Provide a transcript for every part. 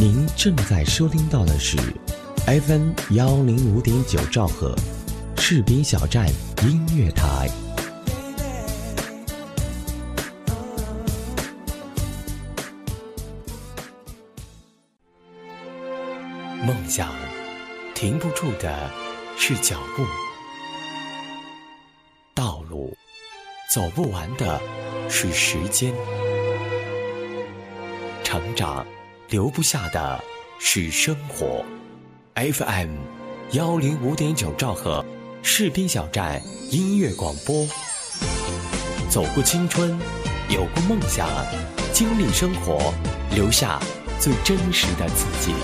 您正在收听到的是 FM 幺零五点九兆赫，士兵小站音乐台。梦想停不住的是脚步，道路走不完的是时间，成长留不下的是生活。FM 幺零五点九兆赫，士兵小站音乐广播。走过青春，有过梦想，经历生活，留下最真实的自己。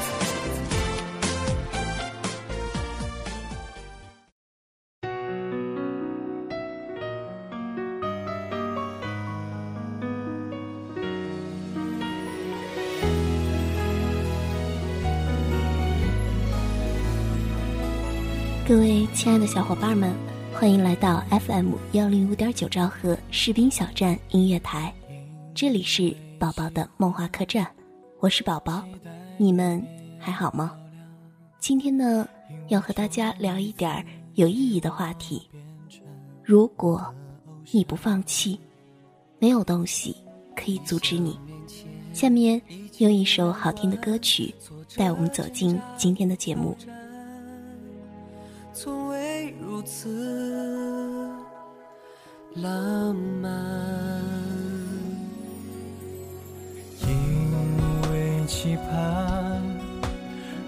各位亲爱的小伙伴们，欢迎来到 FM 幺零五点九兆赫士兵小站音乐台，这里是宝宝的梦话客栈，我是宝宝，你们还好吗？今天呢，要和大家聊一点有意义的话题。如果你不放弃，没有东西可以阻止你。下面用一首好听的歌曲带我们走进今天的节目。从未如此浪漫，因为期盼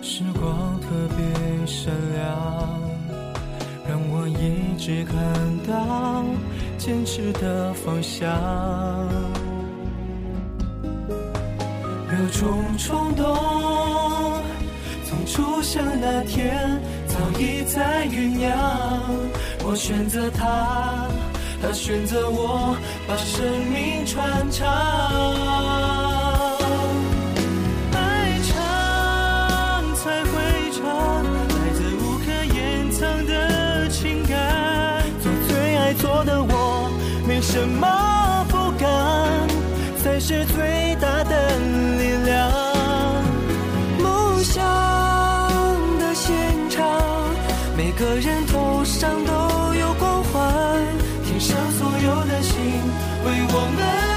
时光特别善良，让我一直看到坚持的方向。有种冲动，从出生那天。早已在酝酿，我选择他，他选择我，把生命传唱。爱唱才会唱，来自无可掩藏的情感。做最爱做的我，没什么不敢，才是最个人头上都有光环，天上所有的星为我们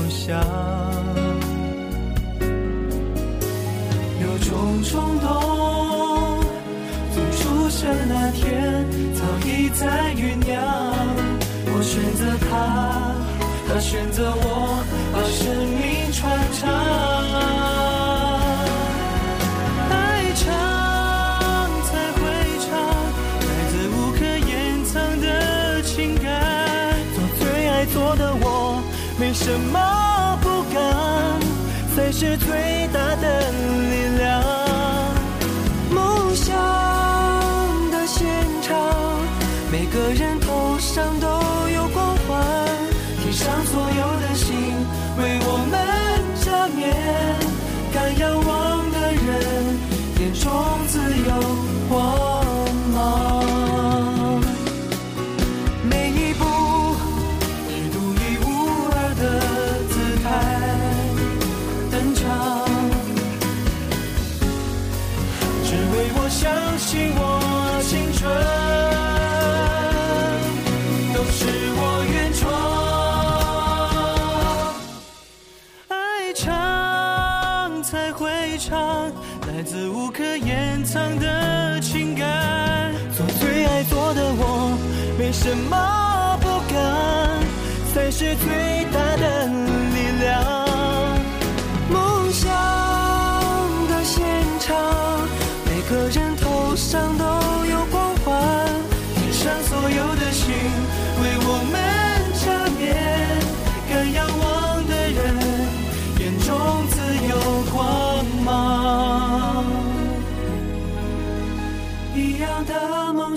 方向，有种冲动，从出生那天早已在酝酿。我选择他，他选择我，把生命传唱。什么不敢，才是最大的力量。梦想的现场，每个人头上都有光环，天上所有的星为我们加冕。敢仰望的人，眼中自有光来自无可掩藏的情感。做最爱做的我，没什么不敢，才是最大的力量。梦想的现场。每个人头上都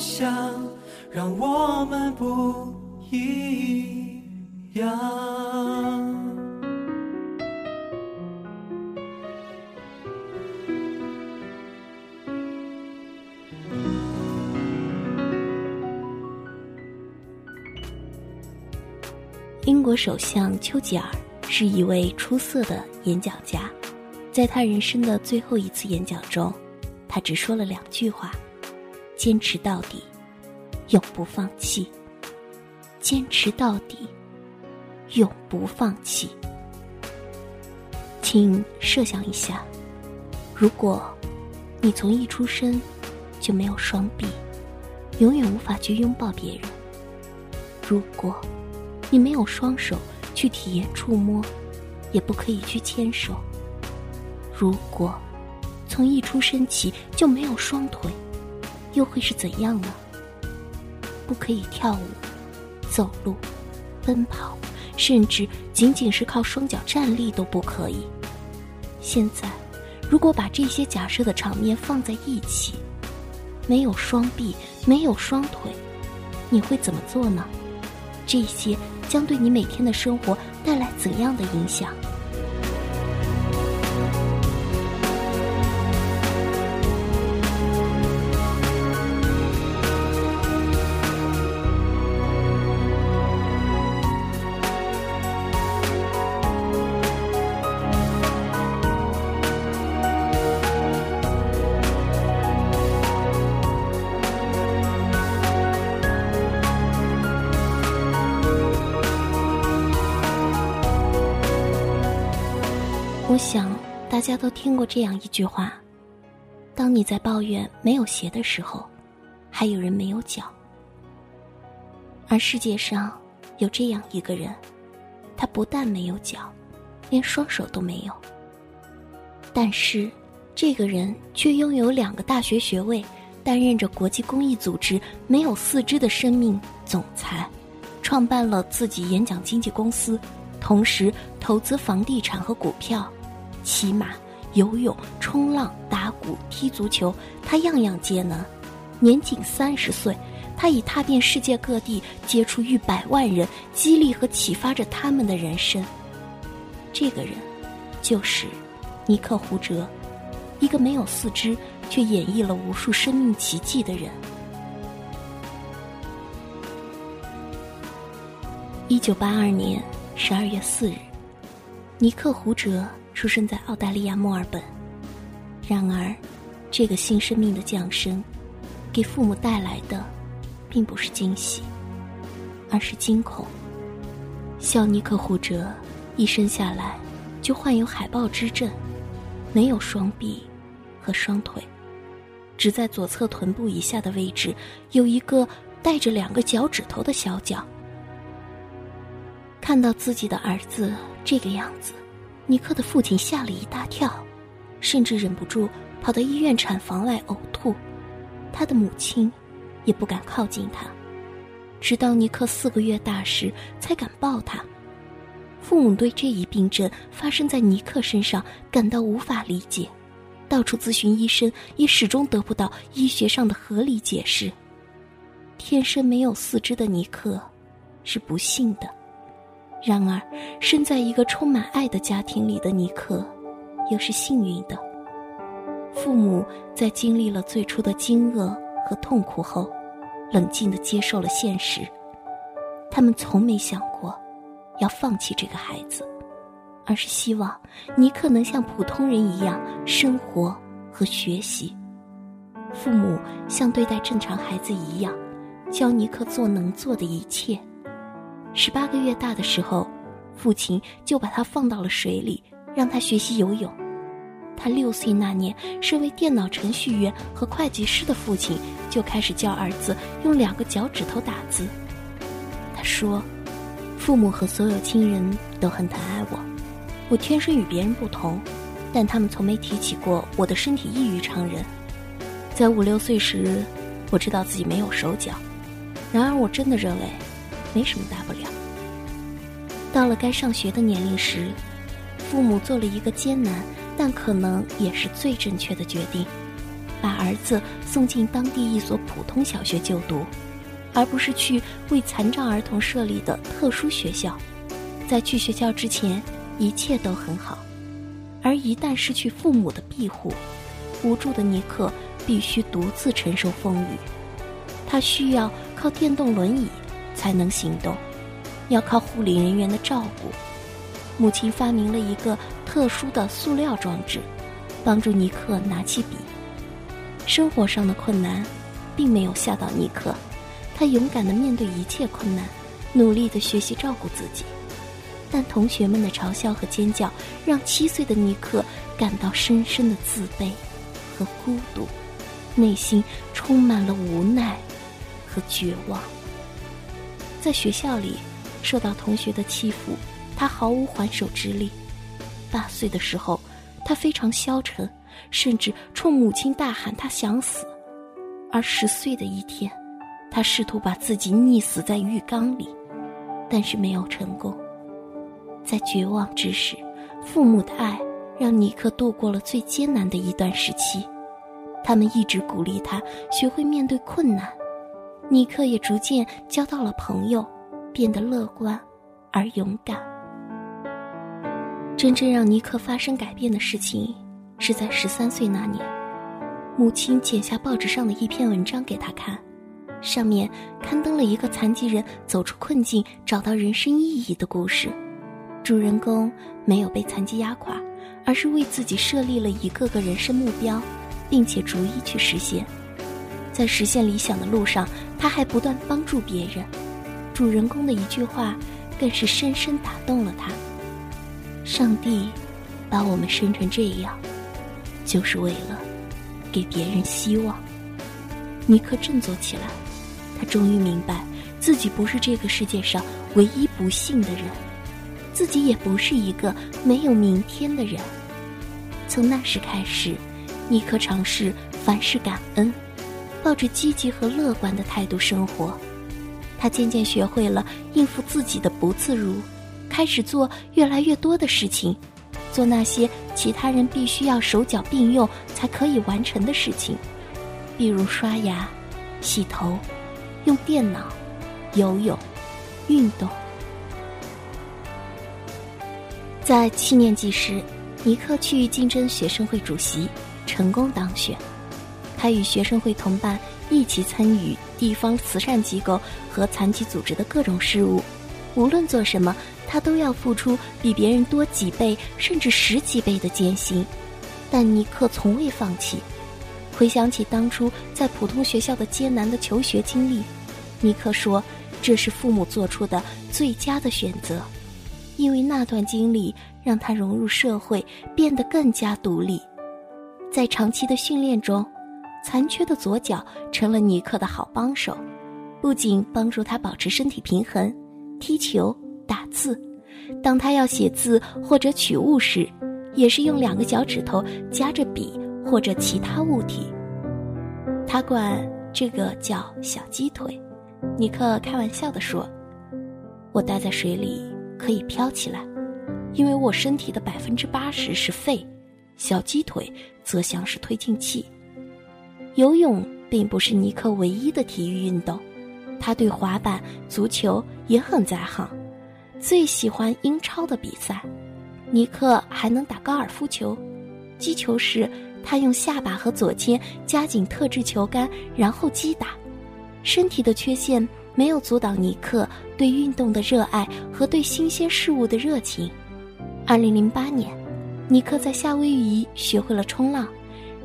想，让我们不一样。英国首相丘吉尔是一位出色的演讲家，在他人生的最后一次演讲中，他只说了两句话：“坚持到底，永不放弃。”坚持到底，永不放弃。请设想一下，如果你从一出生就没有双臂，永远无法去拥抱别人；如果你没有双手去体验触摸，也不可以去牵手。如果从一出生起就没有双腿，又会是怎样呢？不可以跳舞、走路、奔跑，甚至仅仅是靠双脚站立都不可以。现在，如果把这些假设的场面放在一起，没有双臂，没有双腿，你会怎么做呢？这些。将对你每天的生活带来怎样的影响？我想，大家都听过这样一句话：当你在抱怨没有鞋的时候，还有人没有脚。而世界上有这样一个人，他不但没有脚，连双手都没有。但是，这个人却拥有两个大学学位，担任着国际公益组织“没有四肢的生命”总裁，创办了自己演讲经纪公司，同时投资房地产和股票。骑马、游泳、冲浪、打鼓、踢足球，他样样皆能。年仅三十岁，他已踏遍世界各地，接触逾百万人，激励和启发着他们的人生。这个人，就是尼克·胡哲，一个没有四肢却演绎了无数生命奇迹的人。一九八二年十二月四日，尼克·胡哲。出生在澳大利亚墨尔本，然而，这个新生命的降生，给父母带来的，并不是惊喜，而是惊恐。小尼克·胡哲一生下来就患有海豹肢症，没有双臂和双腿，只在左侧臀部以下的位置有一个带着两个脚趾头的小脚。看到自己的儿子这个样子。尼克的父亲吓了一大跳，甚至忍不住跑到医院产房外呕吐。他的母亲也不敢靠近他，直到尼克四个月大时才敢抱他。父母对这一病症发生在尼克身上感到无法理解，到处咨询医生，也始终得不到医学上的合理解释。天生没有四肢的尼克是不幸的。然而，生在一个充满爱的家庭里的尼克，又是幸运的。父母在经历了最初的惊愕和痛苦后，冷静地接受了现实。他们从没想过要放弃这个孩子，而是希望尼克能像普通人一样生活和学习。父母像对待正常孩子一样，教尼克做能做的一切。十八个月大的时候，父亲就把他放到了水里，让他学习游泳。他六岁那年，身为电脑程序员和会计师的父亲就开始教儿子用两个脚趾头打字。他说：“父母和所有亲人都很疼爱我，我天生与别人不同，但他们从没提起过我的身体异于常人。在五六岁时，我知道自己没有手脚，然而我真的认为。”没什么大不了。到了该上学的年龄时，父母做了一个艰难但可能也是最正确的决定，把儿子送进当地一所普通小学就读，而不是去为残障儿童设立的特殊学校。在去学校之前，一切都很好，而一旦失去父母的庇护，无助的尼克必须独自承受风雨。他需要靠电动轮椅才能行动，要靠护理人员的照顾。母亲发明了一个特殊的塑料装置，帮助尼克拿起笔。生活上的困难，并没有吓倒尼克，他勇敢地面对一切困难，努力地学习照顾自己。但同学们的嘲笑和尖叫，让七岁的尼克感到深深的自卑和孤独，内心充满了无奈和绝望。在学校里，受到同学的欺负。他毫无还手之力。八岁的时候，他非常消沉，甚至冲母亲大喊：“他想死。”而十岁的一天，他试图把自己溺死在浴缸里，但是没有成功。在绝望之时，父母的爱让尼克度过了最艰难的一段时期。他们一直鼓励他学会面对困难。尼克也逐渐交到了朋友，变得乐观而勇敢。真正让尼克发生改变的事情，是在十三岁那年，母亲剪下报纸上的一篇文章给他看，上面刊登了一个残疾人走出困境、找到人生意义的故事。主人公没有被残疾压垮，而是为自己设立了一个个人生目标，并且逐一去实现。在实现理想的路上，他还不断帮助别人。主人公的一句话，更是深深打动了他。上帝把我们生成这样，就是为了给别人希望。尼克振作起来，他终于明白自己不是这个世界上唯一不幸的人，自己也不是一个没有明天的人。从那时开始，尼克尝试凡事感恩，抱着积极和乐观的态度生活。他渐渐学会了应付自己的不自如。开始做越来越多的事情，做那些其他人必须要手脚并用才可以完成的事情，比如刷牙、洗头、用电脑、游泳、运动。在七年级时，尼克去竞争学生会主席，成功当选。他与学生会同伴一起参与地方慈善机构和残疾组织的各种事务，无论做什么。他都要付出比别人多几倍甚至十几倍的艰辛，但尼克从未放弃。回想起当初在普通学校的艰难的求学经历，尼克说：“这是父母做出的最佳的选择，因为那段经历让他融入社会，变得更加独立。”在长期的训练中，残缺的左脚成了尼克的好帮手，不仅帮助他保持身体平衡，踢球。打字，当他要写字或者取物时，也是用两个脚趾头夹着笔或者其他物体。他管这个叫“小鸡腿”。尼克开玩笑地说：“我待在水里可以飘起来，因为我身体的百分之八十是肺，小鸡腿则像是推进器。”游泳并不是尼克唯一的体育运动，他对滑板、足球也很在行。最喜欢英超的比赛，尼克还能打高尔夫球。击球时，他用下巴和左肩夹紧特制球杆，然后击打。身体的缺陷没有阻挡尼克对运动的热爱和对新鲜事物的热情。二零零八年，尼克在夏威夷学会了冲浪，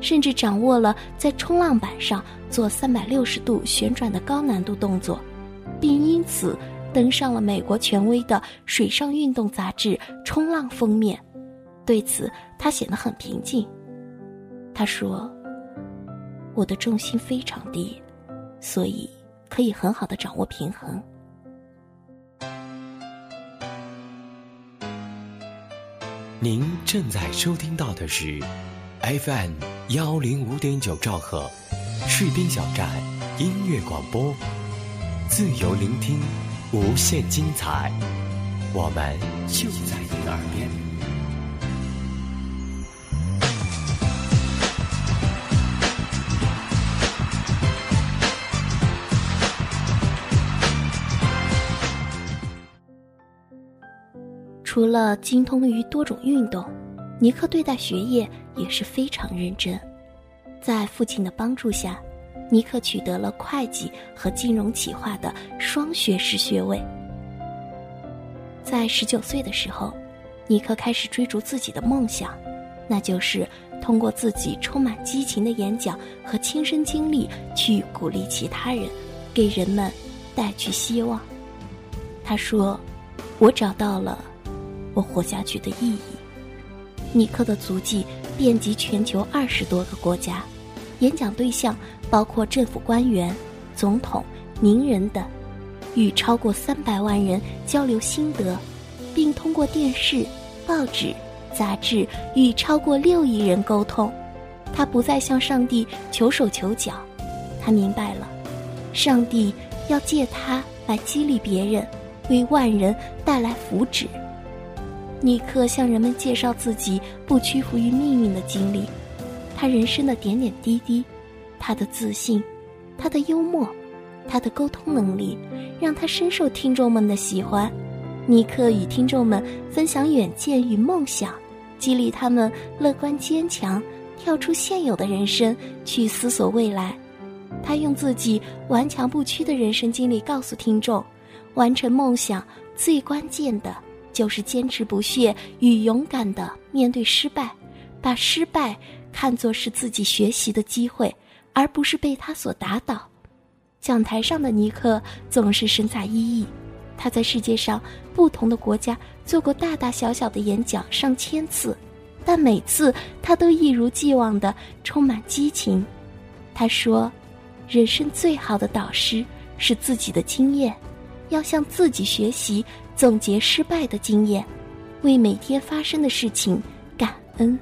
甚至掌握了在冲浪板上做三百六十度旋转的高难度动作，并因此。登上了美国权威的水上运动杂志《冲浪》封面，对此他显得很平静。他说：“我的重心非常低，所以可以很好的掌握平衡。”您正在收听到的是 FM 幺零五点九兆赫，士兵小站音乐广播，自由聆听，无限精彩，我们就在你耳边。除了精通于多种运动，尼克对待学业。也是非常认真。在父亲的帮助下，尼克取得了会计和金融企划的双学士学位。在十九岁的时候，尼克开始追逐自己的梦想，那就是通过自己充满激情的演讲和亲身经历去鼓励其他人，给人们带去希望。他说：“我找到了我活下去的意义。”尼克的足迹遍及全球二十多个国家，演讲对象包括政府官员、总统、名人等。与超过三百万人交流心得，并通过电视、报纸、杂志与超过六亿人沟通。他不再向上帝求手求脚，他明白了，上帝要借他来激励别人，为万人带来福祉。尼克向人们介绍自己不屈服于命运的经历，他人生的点点滴滴，他的自信，他的幽默。他的沟通能力让他深受听众们的喜欢。尼克与听众们分享远见与梦想，激励他们乐观坚强，跳出现有的人生去思索未来。他用自己顽强不屈的人生经历告诉听众：完成梦想最关键的就是坚持不懈与勇敢的面对失败，把失败看作是自己学习的机会，而不是被他所打倒。讲台上的尼克总是神采奕奕，他在世界上不同的国家做过大大小小的演讲上千次，但每次他都一如既往的充满激情。他说：“人生最好的导师是自己的经验，要向自己学习，总结失败的经验，为每天发生的事情感恩。”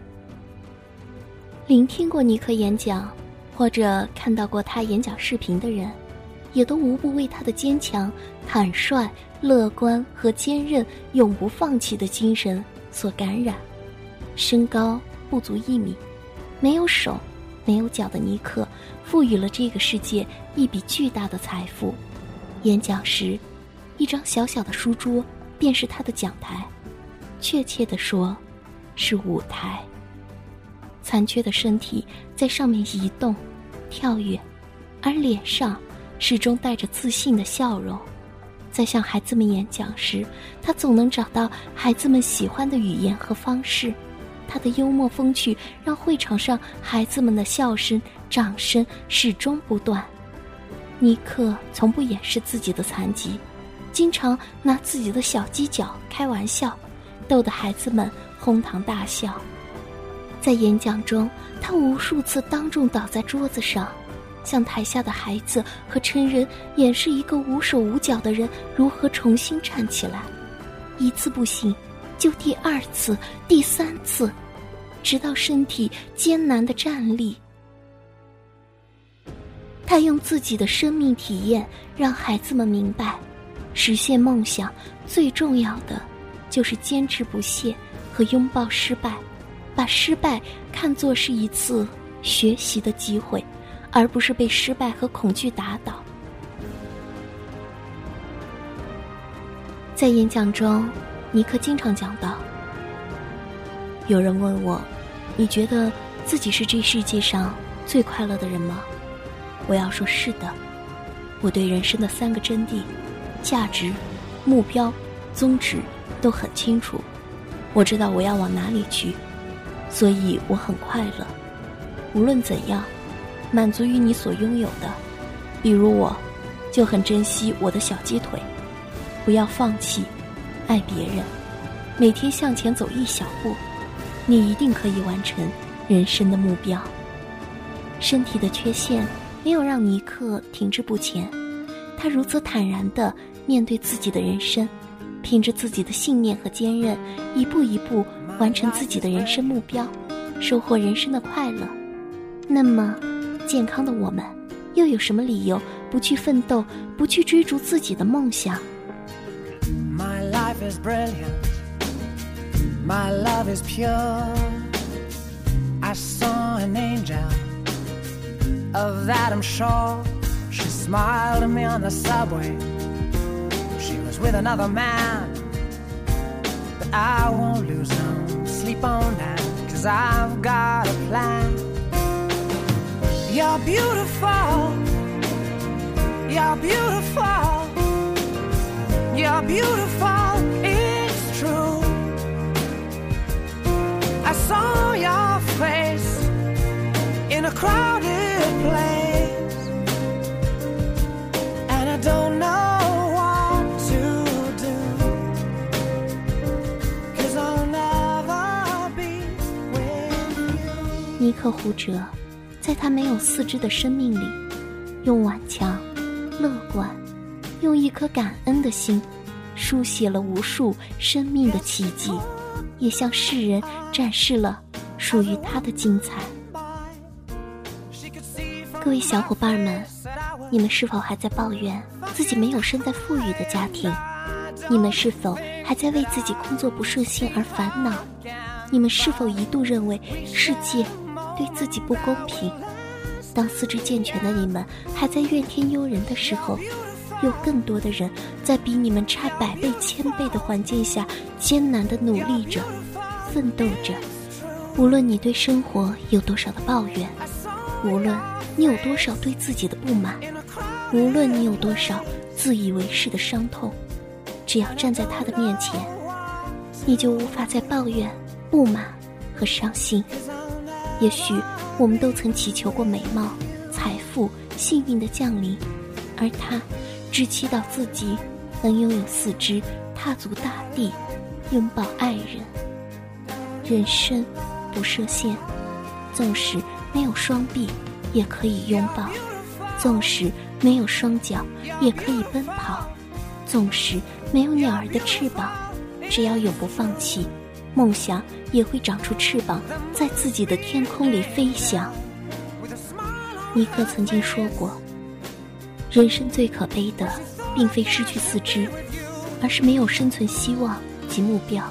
聆听过尼克演讲，或者看到过他演讲视频的人。也都无不为他的坚强、坦率、乐观和坚韧、永不放弃的精神所感染。身高不足一米，没有手、没有脚的尼克，赋予了这个世界一笔巨大的财富。演讲时，一张小小的书桌便是他的讲台，确切地说，是舞台。残缺的身体在上面移动、跳跃，而脸上。始终带着自信的笑容，在向孩子们演讲时，他总能找到孩子们喜欢的语言和方式。他的幽默风趣让会场上孩子们的笑声、掌声始终不断。尼克从不掩饰自己的残疾，经常拿自己的小犄角开玩笑，逗得孩子们哄堂大笑。在演讲中，他无数次当众倒在桌子上。向台下的孩子和成人演示一个无手无脚的人如何重新站起来，一次不行，就第二次、第三次，直到身体艰难的站立。他用自己的生命体验让孩子们明白，实现梦想最重要的就是坚持不懈和拥抱失败，把失败看作是一次学习的机会。而不是被失败和恐惧打倒。在演讲中，尼克经常讲到：“有人问我，你觉得自己是这世界上最快乐的人吗？”我要说是的。我对人生的三个真谛——价值、目标、宗旨——都很清楚。我知道我要往哪里去，所以我很快乐。无论怎样。满足于你所拥有的，比如我，就很珍惜我的小鸡腿。不要放弃，爱别人，每天向前走一小步，你一定可以完成人生的目标。身体的缺陷没有让尼克停滞不前，他如此坦然地面对自己的人生，凭着自己的信念和坚韧，一步一步完成自己的人生目标，收获人生的快乐。那么。健康的我们，又有什么理由不去奋斗，不去追逐自己的梦想？My life is brilliant, my love is pure. I saw an angel, of that I'm sure. Smiled at me on the subway. She was with another man. But I won't lose no sleep on that. Cause I've got a plan. You're beautiful. You're beautiful. You're beautiful. It's true. I saw your face in a crowded 尼克胡哲，在他没有四肢的生命里，用顽强、乐观，用一颗感恩的心，书写了无数生命的奇迹，也向世人展示了属于他的精彩。各位小伙伴们，你们是否还在抱怨自己没有生在富裕的家庭？你们是否还在为自己工作不顺心而烦恼？你们是否一度认为世界对自己不公平？当四肢健全的你们还在怨天尤人的时候，有更多的人在比你们差百倍千倍的环境下艰难的努力着、奋斗着。无论你对生活有多少的抱怨，无论你有多少对自己的不满，无论你有多少自以为是的伤痛，只要站在他的面前，你就无法再抱怨、不满和伤心。也许我们都曾祈求过美貌、财富、幸运的降临，而他只祈祷自己能拥有四肢，踏足大地，拥抱爱人。人生不设限，纵使没有双臂，也可以拥抱；纵使没有双脚，也可以奔跑；纵使没有鸟儿的翅膀，只要永不放弃，梦想也会长出翅膀，在自己的天空里飞翔。尼克曾经说过：“人生最可悲的，并非失去四肢，而是没有生存希望及目标。”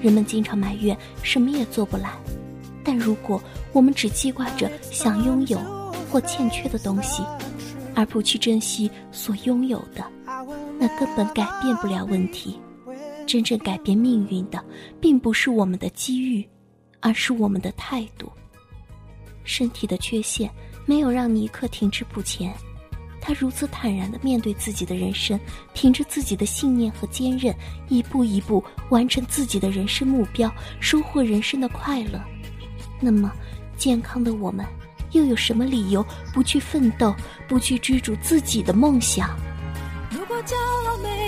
人们经常埋怨什么也做不来，但如果我们只记挂着想拥有或欠缺的东西，而不去珍惜所拥有的，那根本改变不了问题。真正改变命运的，并不是我们的机遇，而是我们的态度。身体的缺陷没有让尼克停滞不前。他如此坦然地面对自己的人生，凭着自己的信念和坚韧，一步一步完成自己的人生目标，收获人生的快乐。那么，健康的我们，又有什么理由不去奋斗，不去追逐自己的梦想？如果骄傲没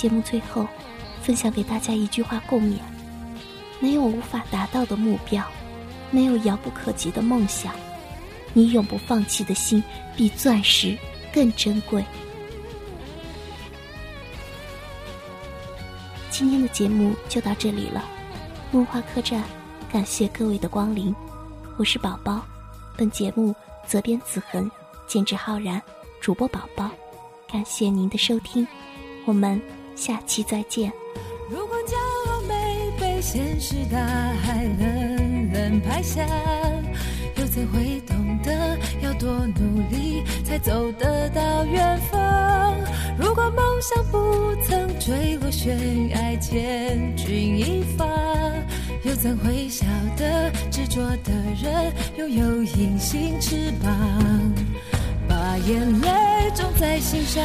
节目最后，分享给大家一句话共勉：没有无法达到的目标，没有遥不可及的梦想，你永不放弃的心比钻石更珍贵。今天的节目就到这里了，梦话客栈，感谢各位的光临，我是宝宝，本节目责编子恒，监制浩然，主播宝宝，感谢您的收听，我们下期再见。如果骄傲没被现实大海冷冷拍下，又怎会懂得要多努力才走得到远方？如果梦想不曾坠落悬崖，千钧一发，又怎会晓得执着的人拥有隐形翅膀？把眼泪种在心上，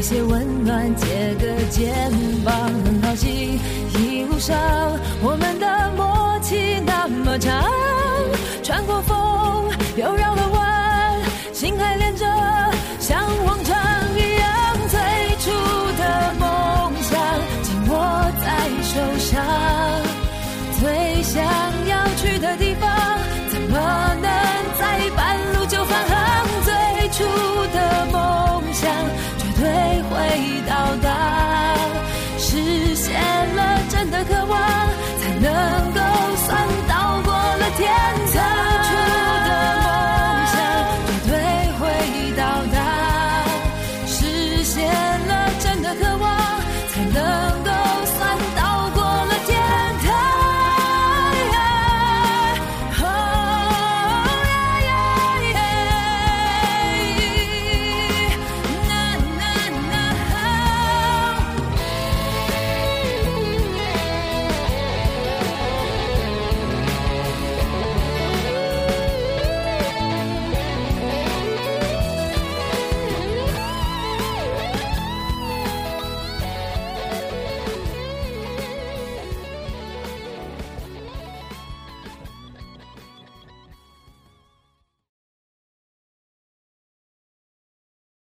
一些温暖，借个肩膀。很高兴一路上我们的默契那么长，穿过风又绕